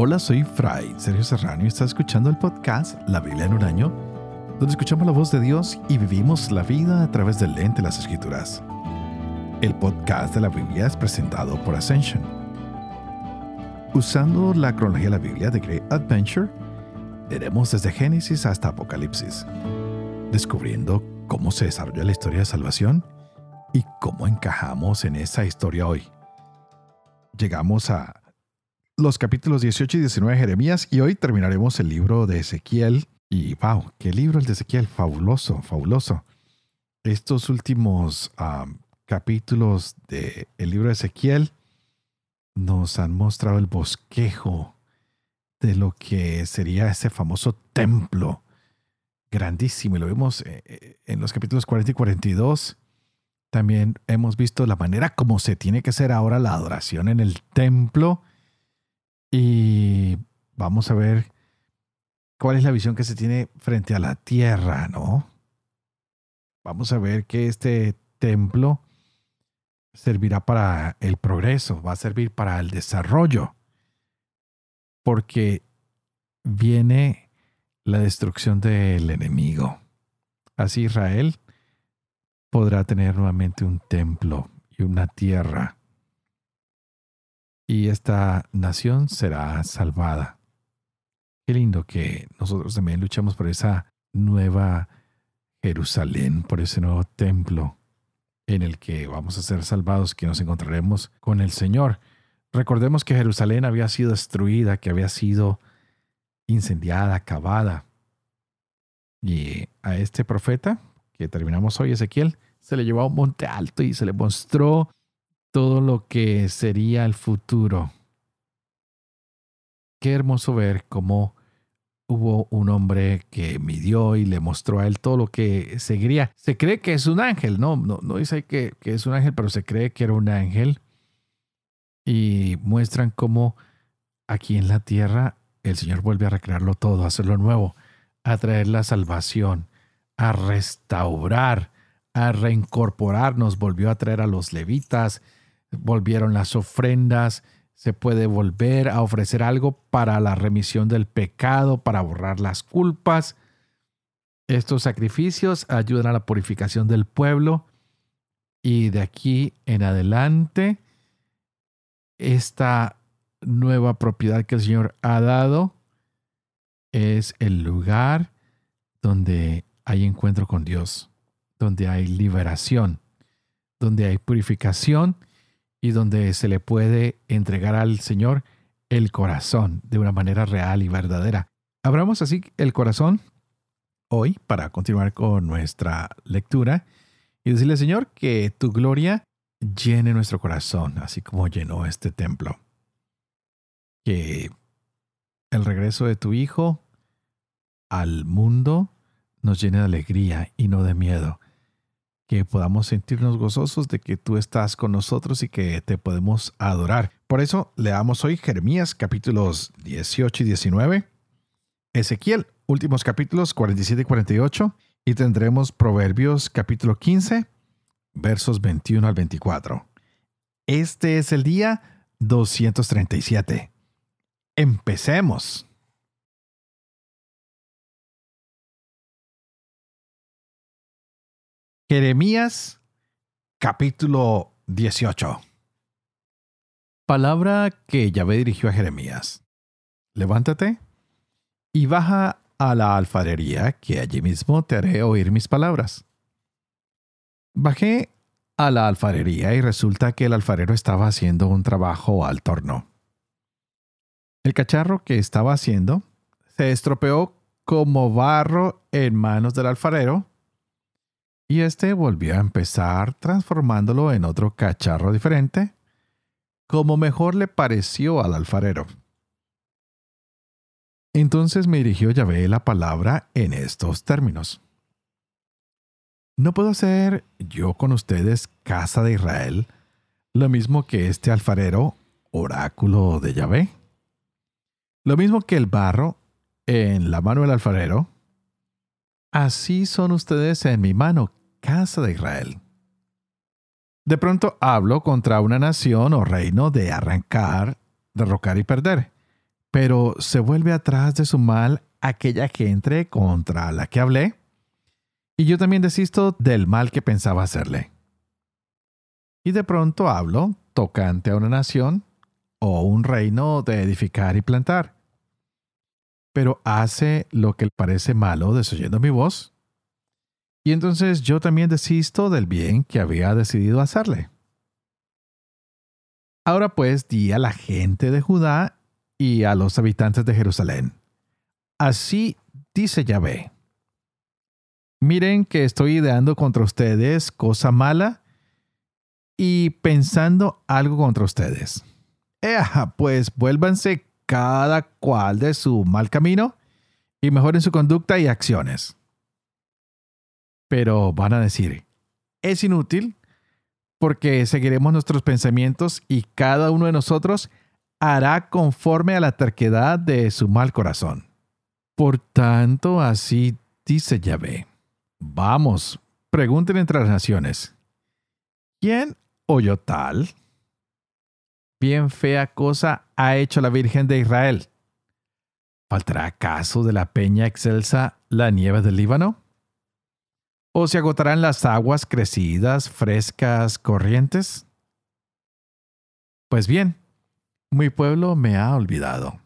Hola, soy Fray Sergio Serrano y estás escuchando el podcast La Biblia en un año, donde escuchamos la voz de Dios y vivimos la vida a través del lente de las Escrituras. El podcast de la Biblia es presentado por Ascension. Usando la cronología de la Biblia de Great Adventure, veremos desde Génesis hasta Apocalipsis, descubriendo cómo se desarrolla la historia de salvación y cómo encajamos en esa historia hoy. Llegamos a los capítulos 18 y 19 de Jeremías y hoy terminaremos el libro de Ezequiel. Y wow, qué libro el de Ezequiel, fabuloso, fabuloso. Estos últimos capítulos del libro de Ezequiel nos han mostrado el bosquejo de lo que sería ese famoso templo grandísimo. Y lo vemos eh, eh, en los capítulos 40 y 42. También hemos visto la manera como se tiene que hacer ahora la adoración en el templo y vamos a ver cuál es la visión que se tiene frente a la tierra, ¿no? Vamos a ver que este templo servirá para el progreso, va a servir para el desarrollo, porque viene la destrucción del enemigo. Así Israel podrá tener nuevamente un templo y una tierra y esta nación será salvada. Qué lindo que nosotros también luchamos por esa nueva Jerusalén, por ese nuevo templo en el que vamos a ser salvados, que nos encontraremos con el Señor. Recordemos que Jerusalén había sido destruida, que había sido incendiada, acabada. Y a este profeta, que terminamos hoy, Ezequiel, se le llevó a un monte alto y se le mostró todo lo que sería el futuro. Qué hermoso ver cómo hubo un hombre que midió y le mostró a él todo lo que seguiría. Se cree que es un ángel, no, no, no dice que, que es un ángel, pero se cree que era un ángel. Y muestran cómo aquí en la tierra el Señor vuelve a recrearlo todo, a hacerlo nuevo, a traer la salvación, a restaurar, a reincorporarnos, volvió a traer a los levitas, volvieron las ofrendas, se puede volver a ofrecer algo para la remisión del pecado, para borrar las culpas. Estos sacrificios ayudan a la purificación del pueblo y de aquí en adelante esta nueva propiedad que el Señor ha dado es el lugar donde hay encuentro con Dios, donde hay liberación, donde hay purificación y donde se le puede entregar al Señor el corazón de una manera real y verdadera. Abramos así el corazón hoy para continuar con nuestra lectura y decirle, Señor, que tu gloria llene nuestro corazón, así como llenó este templo. Que el regreso de tu Hijo al mundo nos llene de alegría y no de miedo que podamos sentirnos gozosos de que tú estás con nosotros y que te podemos adorar. Por eso leamos hoy Jeremías capítulos 18 y 19, Ezequiel últimos capítulos 47 y 48 y tendremos Proverbios capítulo 15 versos 21 al 24. Este es el día 237. Empecemos. Jeremías capítulo 18. Palabra que Yahvé dirigió a Jeremías. Levántate y baja a la alfarería, que allí mismo te haré oír mis palabras. Bajé a la alfarería y resulta que el alfarero estaba haciendo un trabajo al torno. El cacharro que estaba haciendo se estropeó como barro en manos del alfarero y este volvió a empezar transformándolo en otro cacharro diferente, como mejor le pareció al alfarero. Entonces me dirigió Yahvé la palabra en estos términos. ¿No puedo hacer yo con ustedes, casa de Israel, lo mismo que este alfarero, oráculo de Yahvé? Lo mismo que el barro en la mano del alfarero, así son ustedes en mi mano, casa de Israel. De pronto hablo contra una nación o reino de arrancar, derrocar y perder, pero se vuelve atrás de su mal aquella gente contra la que hablé, y yo también desisto del mal que pensaba hacerle. Y de pronto hablo tocante a una nación o un reino de edificar y plantar. Pero hace lo que le parece malo desoyendo mi voz. Y entonces yo también desisto del bien que había decidido hacerle. Ahora pues di a la gente de Judá y a los habitantes de Jerusalén. Así dice Yahvé. Miren que estoy ideando contra ustedes cosa mala y pensando algo contra ustedes. pues vuélvanse cada cual de su mal camino y mejoren su conducta y acciones. Pero van a decir, es inútil porque seguiremos nuestros pensamientos y cada uno de nosotros hará conforme a la terquedad de su mal corazón. Por tanto, así dice Yahvé. Vamos, pregunten entre las naciones. ¿Quién oyó tal? Bien fea cosa ha hecho la Virgen de Israel. ¿Faltará acaso de la peña excelsa la nieve del Líbano? ¿O se agotarán las aguas crecidas, frescas, corrientes? Pues bien, mi pueblo me ha olvidado.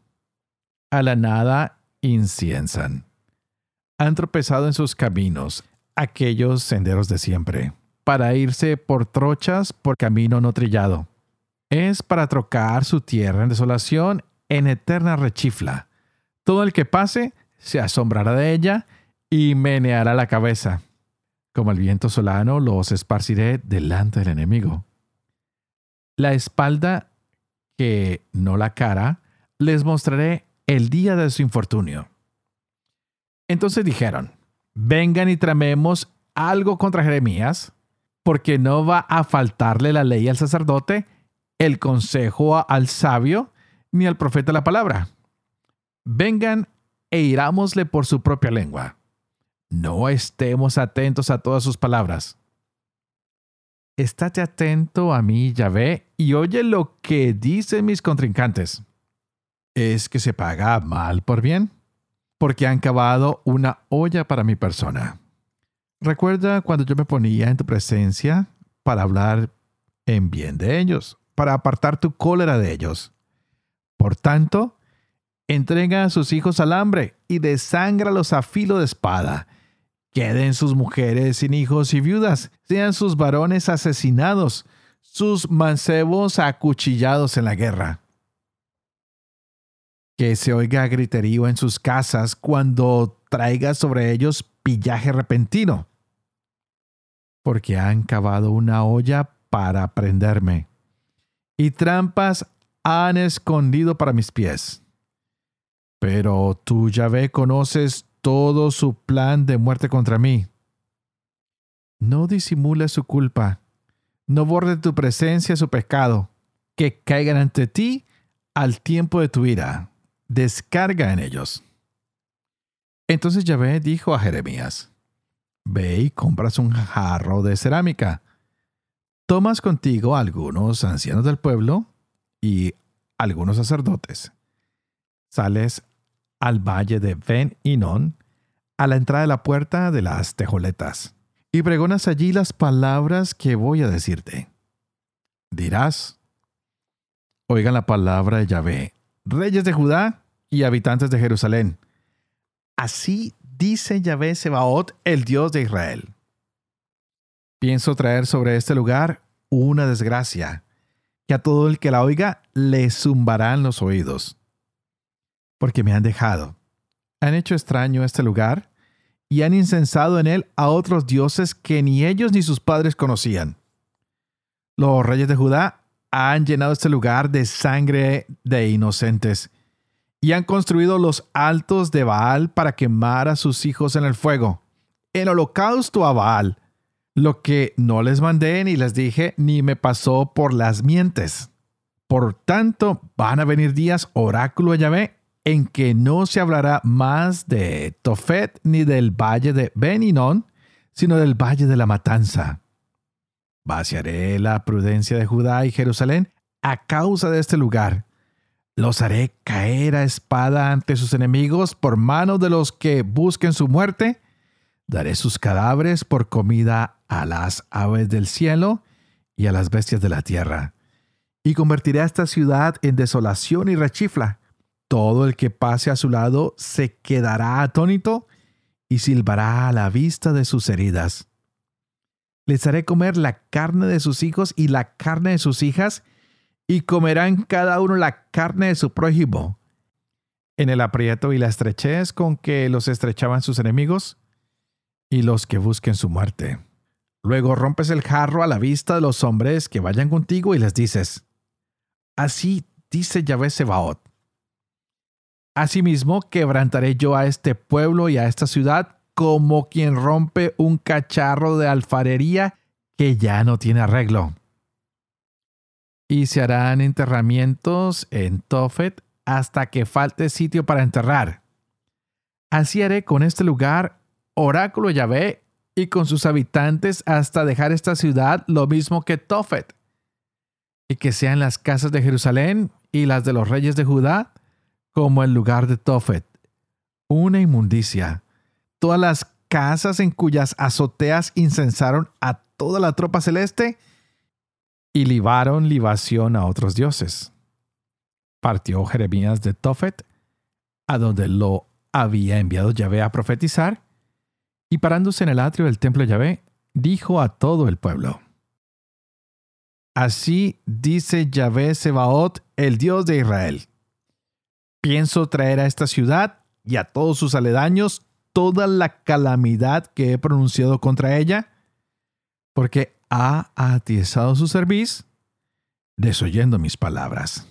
A la nada inciensan. Han tropezado en sus caminos, aquellos senderos de siempre, para irse por trochas por camino no trillado. Es para trocar su tierra en desolación en eterna rechifla. Todo el que pase se asombrará de ella y meneará la cabeza. Como el viento solano los esparciré delante del enemigo. La espalda que no la cara, les mostraré el día de su infortunio. Entonces dijeron, vengan y tramemos algo contra Jeremías, porque no va a faltarle la ley al sacerdote, el consejo al sabio, ni al profeta la palabra. Vengan e irámosle por su propia lengua. No estemos atentos a todas sus palabras. Estate atento a mí, Yahvé, y oye lo que dicen mis contrincantes. ¿Es que se paga mal por bien? Porque han cavado una olla para mi persona. Recuerda cuando yo me ponía en tu presencia para hablar en bien de ellos, para apartar tu cólera de ellos. Por tanto, entrega a sus hijos al hambre y desángralos a filo de espada Queden sus mujeres sin hijos y viudas, sean sus varones asesinados, sus mancebos acuchillados en la guerra. Que se oiga griterío en sus casas cuando traiga sobre ellos pillaje repentino, porque han cavado una olla para prenderme, y trampas han escondido para mis pies. Pero tú, Yahvé, conoces todo su plan de muerte contra mí. No disimule su culpa, no borde tu presencia su pecado, que caigan ante ti al tiempo de tu ira. Descarga en ellos. Entonces Yahvé dijo a Jeremías, Ve y compras un jarro de cerámica. Tomas contigo algunos ancianos del pueblo y algunos sacerdotes. Sales al valle de Ben a la entrada de la puerta de las tejoletas, y pregonas allí las palabras que voy a decirte. Dirás, oigan la palabra de Yahvé, reyes de Judá y habitantes de Jerusalén. Así dice Yahvé Sebaot, el Dios de Israel. Pienso traer sobre este lugar una desgracia, que a todo el que la oiga le zumbarán los oídos porque me han dejado. Han hecho extraño este lugar y han incensado en él a otros dioses que ni ellos ni sus padres conocían. Los reyes de Judá han llenado este lugar de sangre de inocentes y han construido los altos de Baal para quemar a sus hijos en el fuego, en holocausto a Baal, lo que no les mandé ni les dije ni me pasó por las mientes. Por tanto, van a venir días, oráculo de Yahvé, en que no se hablará más de Tofet ni del valle de Beninón, sino del valle de la matanza. Vaciaré la prudencia de Judá y Jerusalén a causa de este lugar, Los haré caer a espada ante sus enemigos por mano de los que busquen su muerte. Daré sus cadáveres por comida a las aves del cielo y a las bestias de la tierra. Y convertiré esta ciudad en desolación y rechifla. Todo el que pase a su lado se quedará atónito y silbará a la vista de sus heridas. Les haré comer la carne de sus hijos y la carne de sus hijas, y comerán cada uno la carne de su prójimo. En el aprieto y la estrechez con que los estrechaban sus enemigos, y los que busquen su muerte. Luego rompes el jarro a la vista de los hombres que vayan contigo y les dices, Así dice Yahvé Sebaot. Asimismo quebrantaré yo a este pueblo y a esta ciudad como quien rompe un cacharro de alfarería que ya no tiene arreglo. Y se harán enterramientos en Tofet hasta que falte sitio para enterrar. Así haré con este lugar, oráculo Yahvé, y con sus habitantes hasta dejar esta ciudad lo mismo que Tofet, y que sean las casas de Jerusalén y las de los reyes de Judá como el lugar de Tofet, una inmundicia todas las casas en cuyas azoteas incensaron a toda la tropa celeste y libaron libación a otros dioses. Partió Jeremías de Tofet, a donde lo había enviado Yahvé a profetizar, y parándose en el atrio del templo de Yahvé, dijo a todo el pueblo, Así dice Yahvé Sebaot, el Dios de Israel. Pienso traer a esta ciudad y a todos sus aledaños toda la calamidad que he pronunciado contra ella, porque ha atiezado su cerviz, desoyendo mis palabras.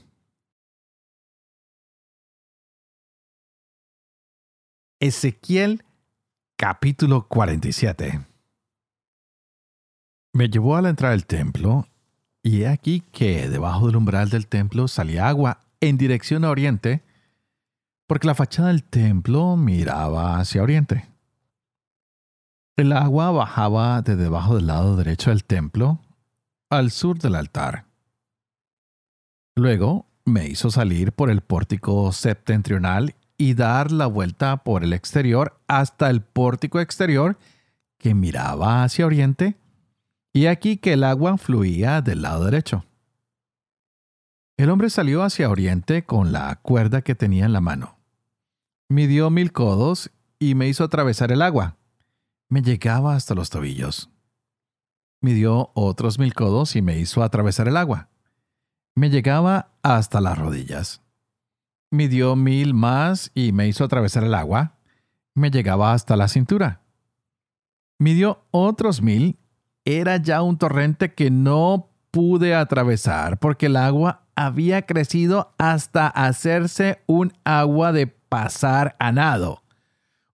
Ezequiel capítulo 47 Me llevó a la entrada del templo, y he aquí que debajo del umbral del templo salía agua en dirección a oriente, porque la fachada del templo miraba hacia oriente. El agua bajaba de debajo del lado derecho del templo al sur del altar. Luego me hizo salir por el pórtico septentrional y dar la vuelta por el exterior hasta el pórtico exterior que miraba hacia oriente, y aquí que el agua fluía del lado derecho. El hombre salió hacia oriente con la cuerda que tenía en la mano midió mil codos y me hizo atravesar el agua. Me llegaba hasta los tobillos. Midió otros mil codos y me hizo atravesar el agua. Me llegaba hasta las rodillas. Midió mil más y me hizo atravesar el agua. Me llegaba hasta la cintura. Midió otros mil. Era ya un torrente que no pude atravesar porque el agua había crecido hasta hacerse un agua de pasar a nado,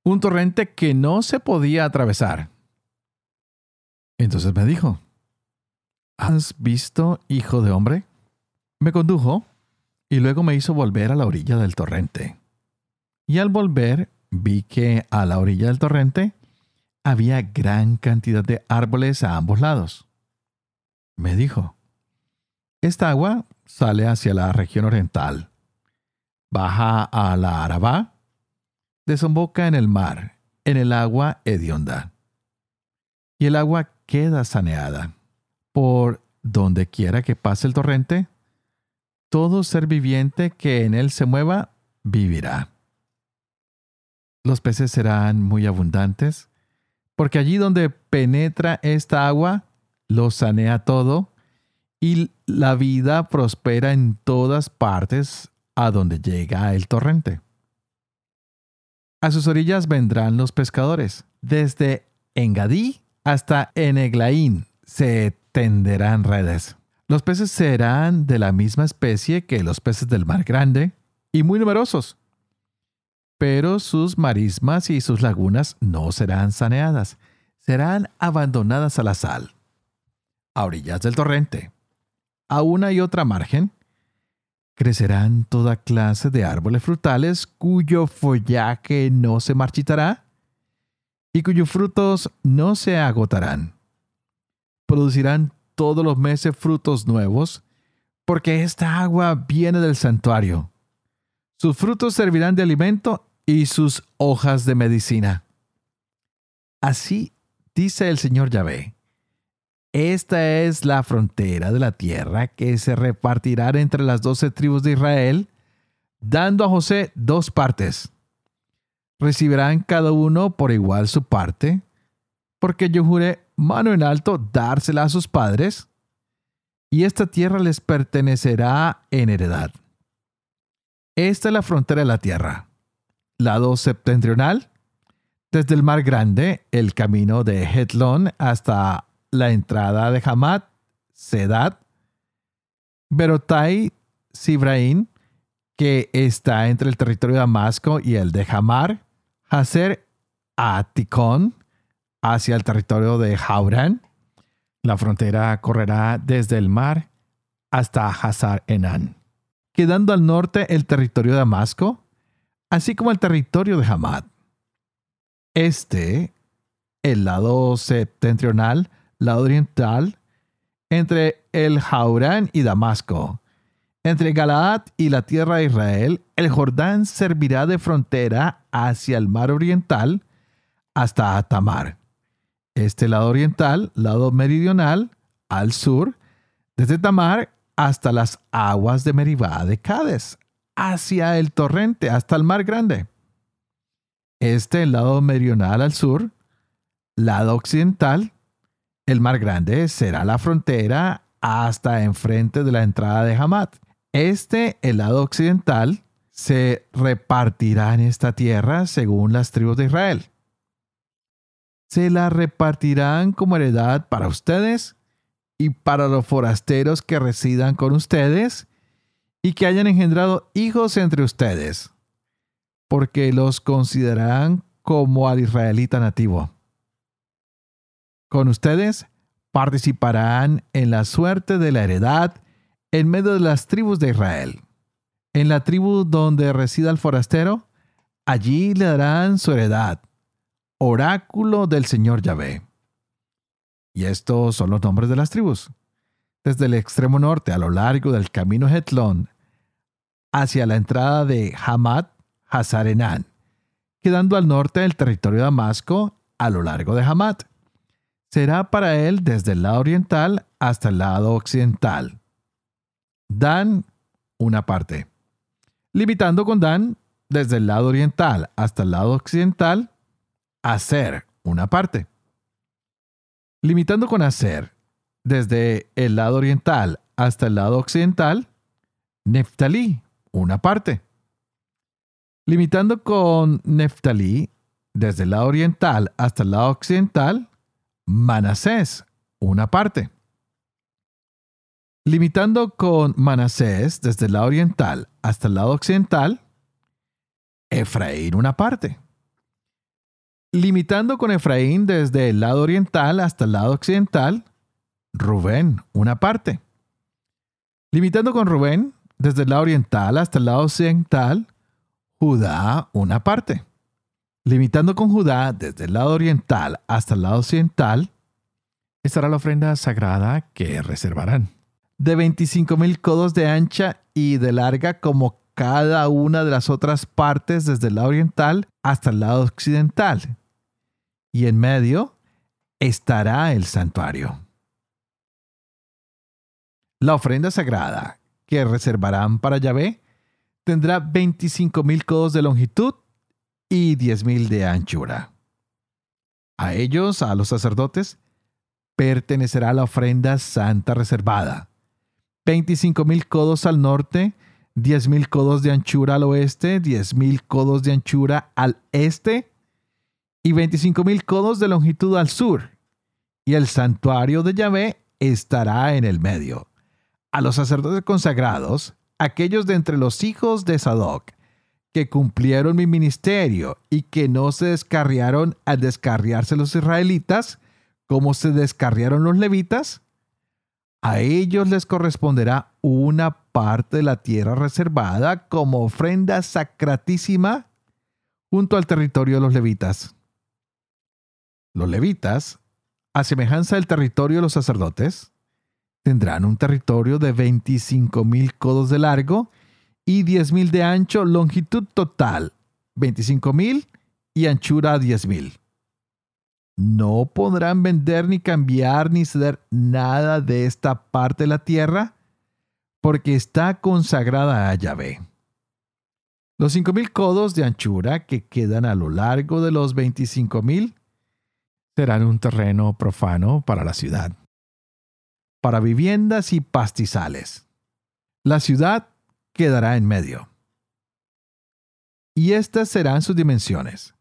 un torrente que no se podía atravesar. Entonces me dijo, ¿Has visto, hijo de hombre? Me condujo y luego me hizo volver a la orilla del torrente. Y al volver vi que a la orilla del torrente había gran cantidad de árboles a ambos lados. Me dijo, esta agua sale hacia la región oriental baja a la Arabá, desemboca en el mar, en el agua hedionda. Y el agua queda saneada. Por donde quiera que pase el torrente, todo ser viviente que en él se mueva vivirá. Los peces serán muy abundantes, porque allí donde penetra esta agua, lo sanea todo, y la vida prospera en todas partes a donde llega el torrente. A sus orillas vendrán los pescadores. Desde Engadí hasta Eneglaín se tenderán redes. Los peces serán de la misma especie que los peces del mar grande y muy numerosos. Pero sus marismas y sus lagunas no serán saneadas, serán abandonadas a la sal. A orillas del torrente, a una y otra margen, crecerán toda clase de árboles frutales cuyo follaje no se marchitará y cuyos frutos no se agotarán. Producirán todos los meses frutos nuevos, porque esta agua viene del santuario, Sus frutos servirán de alimento y sus hojas de medicina. Así dice el Señor Yahvé. Esta es la frontera de la tierra que se repartirá entre las doce tribus de Israel, dando a José dos partes. Recibirán cada uno por igual su parte, porque yo juré mano en alto dársela a sus padres, y esta tierra les pertenecerá en heredad. Esta es la frontera de la tierra. Lado septentrional, desde el mar grande, el camino de Hetlon hasta la entrada de Hamad, Sedad, Berotai, Sibraín, que está entre el territorio de Damasco y el de Hamar, Hacer Aticón, hacia el territorio de Hauran. La frontera correrá desde el mar hasta Hazar Enan, quedando al norte el territorio de Damasco, así como el territorio de Hamad. Este, el lado septentrional, lado oriental, entre el Jaurán y Damasco. Entre Galaad y la tierra de Israel, el Jordán servirá de frontera hacia el mar oriental hasta Tamar. Este lado oriental, lado meridional, al sur, desde Tamar hasta las aguas de Meribá de Cádiz, hacia el torrente, hasta el mar grande. Este lado meridional al sur, lado occidental, el mar grande será la frontera hasta enfrente de la entrada de Hamad. Este, el lado occidental, se repartirá en esta tierra según las tribus de Israel. Se la repartirán como heredad para ustedes y para los forasteros que residan con ustedes y que hayan engendrado hijos entre ustedes, porque los considerarán como al israelita nativo. Con ustedes participarán en la suerte de la heredad en medio de las tribus de Israel. En la tribu donde resida el forastero, allí le darán su heredad, oráculo del Señor Yahvé. Y estos son los nombres de las tribus. Desde el extremo norte a lo largo del camino Hetlón, hacia la entrada de Hamad, Hazarenán, quedando al norte del territorio de Damasco a lo largo de Hamad será para él desde el lado oriental hasta el lado occidental. Dan, una parte. Limitando con Dan, desde el lado oriental hasta el lado occidental, hacer, una parte. Limitando con hacer, desde el lado oriental hasta el lado occidental, Neftalí, una parte. Limitando con Neftalí, desde el lado oriental hasta el lado occidental, Manasés, una parte. Limitando con Manasés desde el lado oriental hasta el lado occidental, Efraín una parte. Limitando con Efraín desde el lado oriental hasta el lado occidental, Rubén una parte. Limitando con Rubén desde el lado oriental hasta el lado occidental, Judá una parte limitando con Judá desde el lado oriental hasta el lado occidental, estará la ofrenda sagrada que reservarán. De 25 mil codos de ancha y de larga como cada una de las otras partes desde el lado oriental hasta el lado occidental. Y en medio estará el santuario. La ofrenda sagrada que reservarán para Yahvé tendrá 25 mil codos de longitud y diez mil de anchura. A ellos, a los sacerdotes, pertenecerá la ofrenda santa reservada. Veinticinco mil codos al norte, diez mil codos de anchura al oeste, diez mil codos de anchura al este y veinticinco mil codos de longitud al sur. Y el santuario de Yahvé estará en el medio. A los sacerdotes consagrados, aquellos de entre los hijos de Sadoc, que cumplieron mi ministerio y que no se descarriaron al descarriarse los israelitas, como se descarriaron los levitas, a ellos les corresponderá una parte de la tierra reservada como ofrenda sacratísima junto al territorio de los levitas. Los levitas, a semejanza del territorio de los sacerdotes, tendrán un territorio de 25 mil codos de largo y 10.000 de ancho, longitud total 25.000 y anchura 10.000. No podrán vender ni cambiar ni ceder nada de esta parte de la tierra porque está consagrada a Yahvé. Los 5.000 codos de anchura que quedan a lo largo de los 25.000 serán un terreno profano para la ciudad, para viviendas y pastizales. La ciudad quedará en medio. Y estas serán sus dimensiones.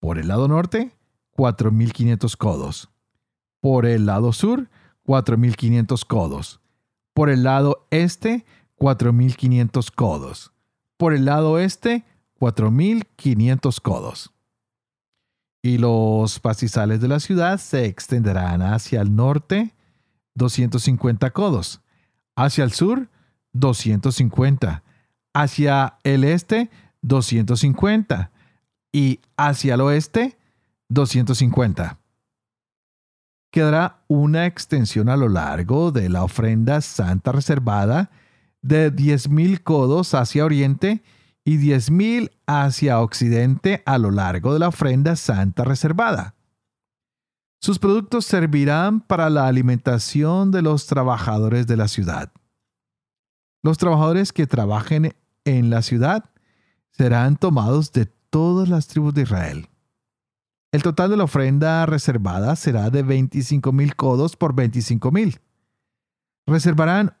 Por el lado norte, 4.500 codos. Por el lado sur, 4.500 codos. Por el lado este, 4.500 codos. Por el lado oeste, 4.500 codos. Y los pastizales de la ciudad se extenderán hacia el norte, 250 codos. Hacia el sur, 250. Hacia el este, 250. Y hacia el oeste, 250. Quedará una extensión a lo largo de la ofrenda santa reservada de 10.000 codos hacia oriente y 10.000 hacia occidente a lo largo de la ofrenda santa reservada. Sus productos servirán para la alimentación de los trabajadores de la ciudad. Los trabajadores que trabajen en la ciudad serán tomados de todas las tribus de Israel. El total de la ofrenda reservada será de 25 mil codos por 25 mil. Reservarán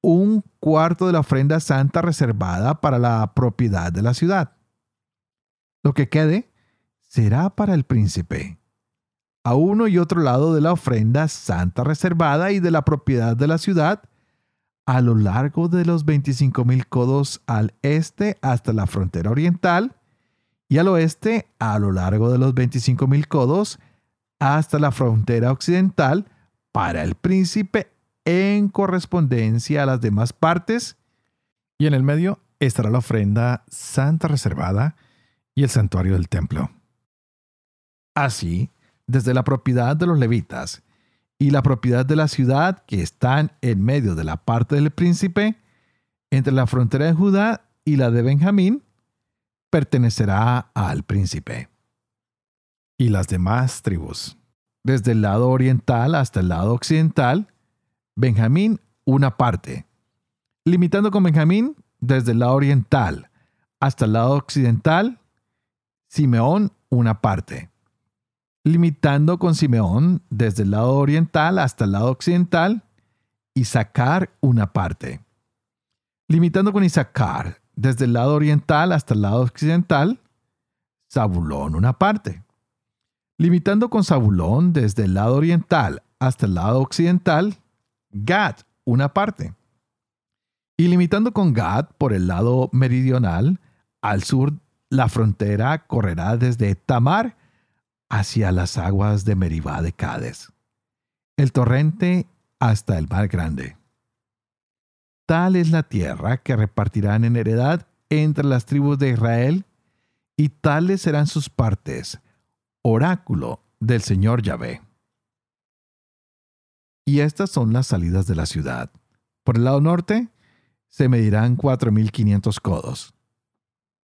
un cuarto de la ofrenda santa reservada para la propiedad de la ciudad. Lo que quede será para el príncipe. A uno y otro lado de la ofrenda santa reservada y de la propiedad de la ciudad, a lo largo de los 25 mil codos al este hasta la frontera oriental, y al oeste a lo largo de los 25.000 codos hasta la frontera occidental para el príncipe en correspondencia a las demás partes, y en el medio estará la ofrenda santa reservada y el santuario del templo. Así, desde la propiedad de los levitas y la propiedad de la ciudad que están en medio de la parte del príncipe, entre la frontera de Judá y la de Benjamín, pertenecerá al príncipe. Y las demás tribus. Desde el lado oriental hasta el lado occidental, Benjamín una parte. Limitando con Benjamín desde el lado oriental hasta el lado occidental, Simeón una parte. Limitando con Simeón desde el lado oriental hasta el lado occidental, Isaacar una parte. Limitando con Isaacar desde el lado oriental hasta el lado occidental, Zabulón una parte. Limitando con Zabulón desde el lado oriental hasta el lado occidental, Gad una parte. Y limitando con Gad por el lado meridional, al sur la frontera correrá desde Tamar hacia las aguas de Meribá de Cades, el torrente hasta el mar grande. Tal es la tierra que repartirán en heredad entre las tribus de Israel, y tales serán sus partes, oráculo del Señor Yahvé. Y estas son las salidas de la ciudad. Por el lado norte se medirán 4.500 codos.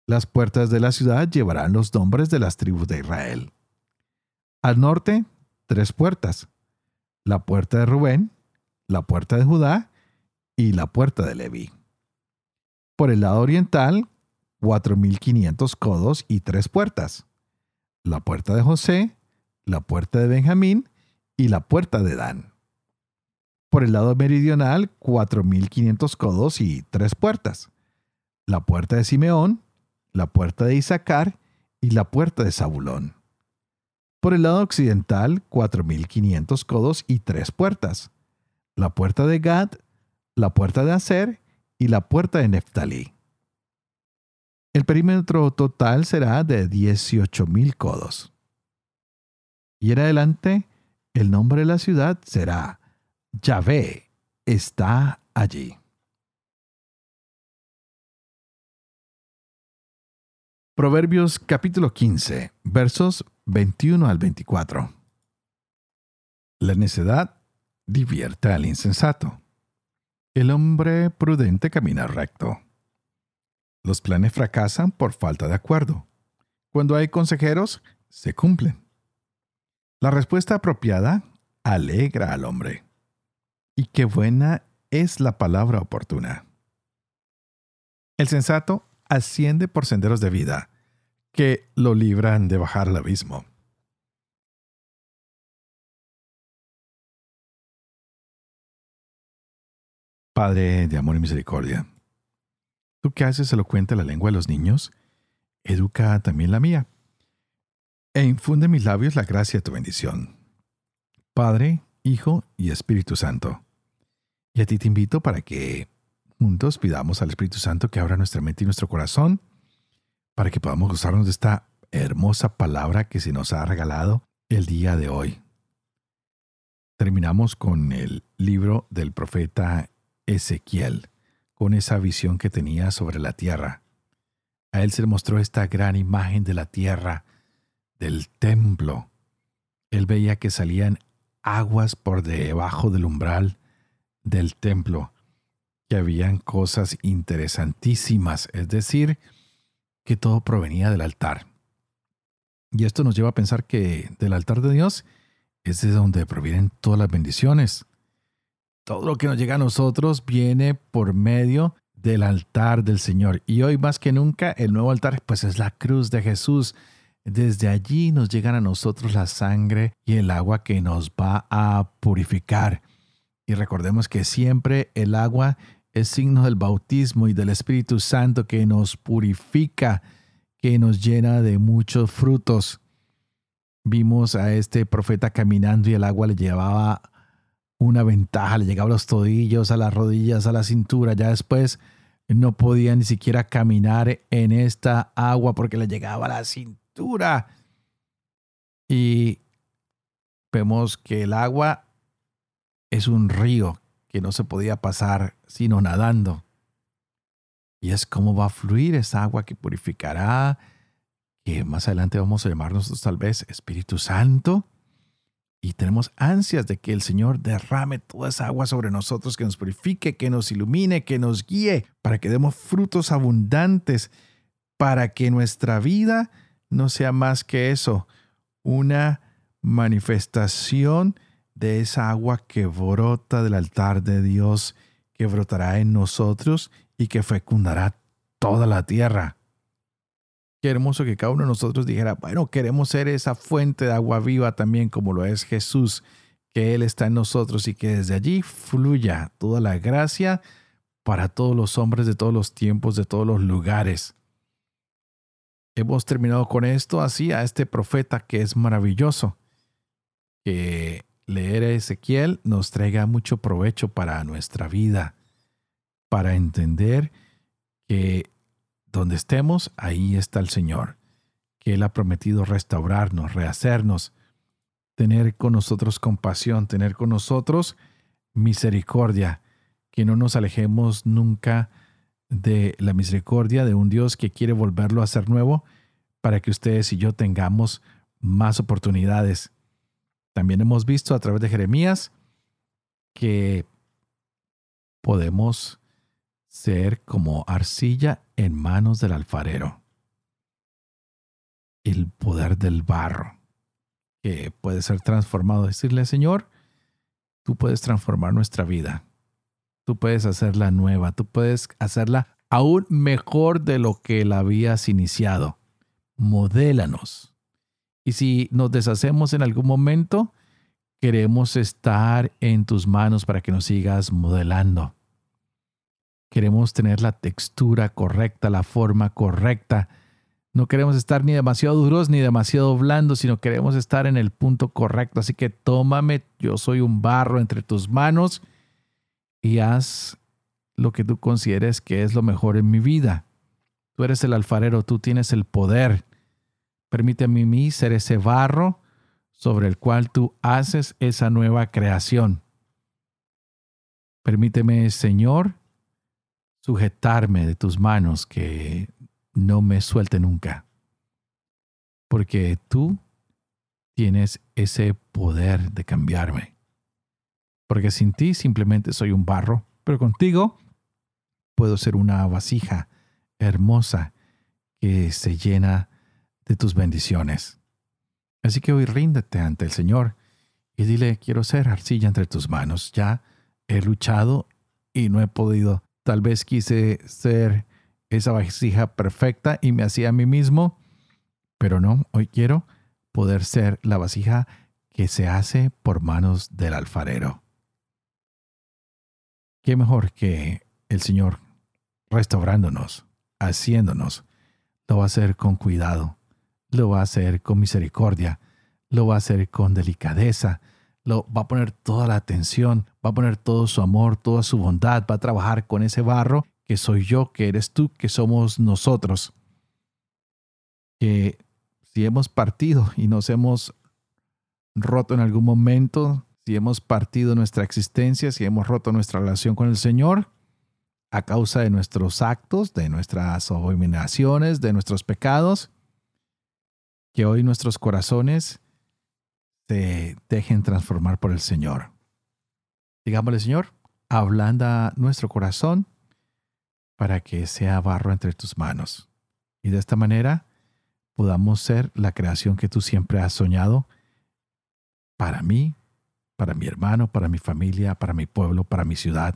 Las puertas de la ciudad llevarán los nombres de las tribus de Israel. Al norte, tres puertas. La puerta de Rubén, la puerta de Judá y la puerta de Leví. Por el lado oriental, 4.500 codos y tres puertas. La puerta de José, la puerta de Benjamín y la puerta de Dan. Por el lado meridional, 4.500 codos y tres puertas. La puerta de Simeón, la puerta de Isaacar y la puerta de Zabulón. Por el lado occidental, 4.500 codos y tres puertas. La puerta de Gad, la puerta de Aser y la puerta de Neftalí. El perímetro total será de 18.000 codos. Y en adelante, el nombre de la ciudad será Yahvé está allí. Proverbios capítulo 15, versos 21 al 24. La necedad divierte al insensato el hombre prudente camina recto. Los planes fracasan por falta de acuerdo. Cuando hay consejeros, se cumplen. La respuesta apropiada alegra al hombre. Y qué buena es la palabra oportuna. El sensato asciende por senderos de vida que lo libran de bajar al abismo. Padre de amor y misericordia, tú que haces elocuente la lengua de los niños, educa también la mía, e infunde en mis labios la gracia de tu bendición. Padre, Hijo y Espíritu Santo. Y a ti te invito para que juntos pidamos al Espíritu Santo que abra nuestra mente y nuestro corazón para que podamos gozarnos de esta hermosa palabra que se nos ha regalado el día de hoy. Terminamos con el libro del profeta Ezequiel, con esa visión que tenía sobre la tierra. A él se le mostró esta gran imagen de la tierra, del templo. Él veía que salían aguas por debajo del umbral del templo, que habían cosas interesantísimas, es decir, que todo provenía del altar. Y esto nos lleva a pensar que del altar de Dios es de donde provienen todas las bendiciones. Todo lo que nos llega a nosotros viene por medio del altar del Señor. Y hoy más que nunca el nuevo altar pues es la cruz de Jesús. Desde allí nos llegan a nosotros la sangre y el agua que nos va a purificar. Y recordemos que siempre el agua es signo del bautismo y del Espíritu Santo que nos purifica, que nos llena de muchos frutos. Vimos a este profeta caminando y el agua le llevaba una ventaja, le llegaba a los tobillos, a las rodillas, a la cintura. Ya después no podía ni siquiera caminar en esta agua porque le llegaba a la cintura. Y vemos que el agua es un río que no se podía pasar sino nadando. Y es como va a fluir esa agua que purificará, que más adelante vamos a llamarnos tal vez Espíritu Santo. Y tenemos ansias de que el Señor derrame toda esa agua sobre nosotros, que nos purifique, que nos ilumine, que nos guíe, para que demos frutos abundantes, para que nuestra vida no sea más que eso, una manifestación de esa agua que brota del altar de Dios, que brotará en nosotros y que fecundará toda la tierra. Qué hermoso que cada uno de nosotros dijera, bueno, queremos ser esa fuente de agua viva también como lo es Jesús, que Él está en nosotros y que desde allí fluya toda la gracia para todos los hombres de todos los tiempos, de todos los lugares. Hemos terminado con esto así a este profeta que es maravilloso, que leer a Ezequiel nos traiga mucho provecho para nuestra vida, para entender que donde estemos, ahí está el Señor, que Él ha prometido restaurarnos, rehacernos, tener con nosotros compasión, tener con nosotros misericordia, que no nos alejemos nunca de la misericordia de un Dios que quiere volverlo a ser nuevo para que ustedes y yo tengamos más oportunidades también hemos visto a través de Jeremías que podemos ser como arcilla en manos del alfarero. El poder del barro que puede ser transformado. Decirle, Señor, tú puedes transformar nuestra vida. Tú puedes hacerla nueva. Tú puedes hacerla aún mejor de lo que la habías iniciado. Modélanos y si nos deshacemos en algún momento, queremos estar en tus manos para que nos sigas modelando. Queremos tener la textura correcta, la forma correcta. No queremos estar ni demasiado duros ni demasiado blandos, sino queremos estar en el punto correcto. Así que tómame, yo soy un barro entre tus manos y haz lo que tú consideres que es lo mejor en mi vida. Tú eres el alfarero, tú tienes el poder. Permíteme a mí ser ese barro sobre el cual tú haces esa nueva creación. Permíteme, Señor, sujetarme de tus manos que no me suelte nunca. Porque tú tienes ese poder de cambiarme. Porque sin ti simplemente soy un barro, pero contigo puedo ser una vasija hermosa que se llena de tus bendiciones. Así que hoy ríndete ante el Señor y dile, quiero ser arcilla entre tus manos. Ya he luchado y no he podido. Tal vez quise ser esa vasija perfecta y me hacía a mí mismo, pero no, hoy quiero poder ser la vasija que se hace por manos del alfarero. ¿Qué mejor que el Señor restaurándonos, haciéndonos? Lo va a hacer con cuidado, lo va a hacer con misericordia, lo va a hacer con delicadeza, lo va a poner toda la atención, va a poner todo su amor, toda su bondad, va a trabajar con ese barro que soy yo, que eres tú, que somos nosotros. Que si hemos partido y nos hemos roto en algún momento, si hemos partido nuestra existencia, si hemos roto nuestra relación con el Señor, a causa de nuestros actos, de nuestras abominaciones, de nuestros pecados, que hoy nuestros corazones se dejen transformar por el Señor. Digámosle, Señor, ablanda nuestro corazón para que sea barro entre tus manos. Y de esta manera podamos ser la creación que tú siempre has soñado para mí, para mi hermano, para mi familia, para mi pueblo, para mi ciudad,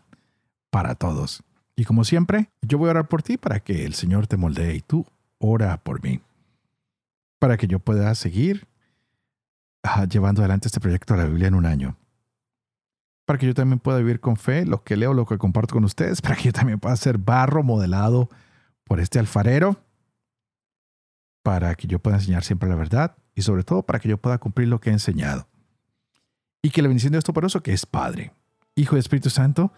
para todos. Y como siempre, yo voy a orar por ti para que el Señor te moldee y tú ora por mí. Para que yo pueda seguir llevando adelante este proyecto de la Biblia en un año. Para que yo también pueda vivir con fe lo que leo, lo que comparto con ustedes. Para que yo también pueda ser barro modelado por este alfarero. Para que yo pueda enseñar siempre la verdad. Y sobre todo para que yo pueda cumplir lo que he enseñado y que la bendición de Dios Toporoso, que es Padre, Hijo y Espíritu Santo,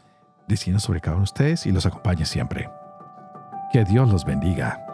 descienda sobre cada uno de ustedes y los acompañe siempre. Que Dios los bendiga.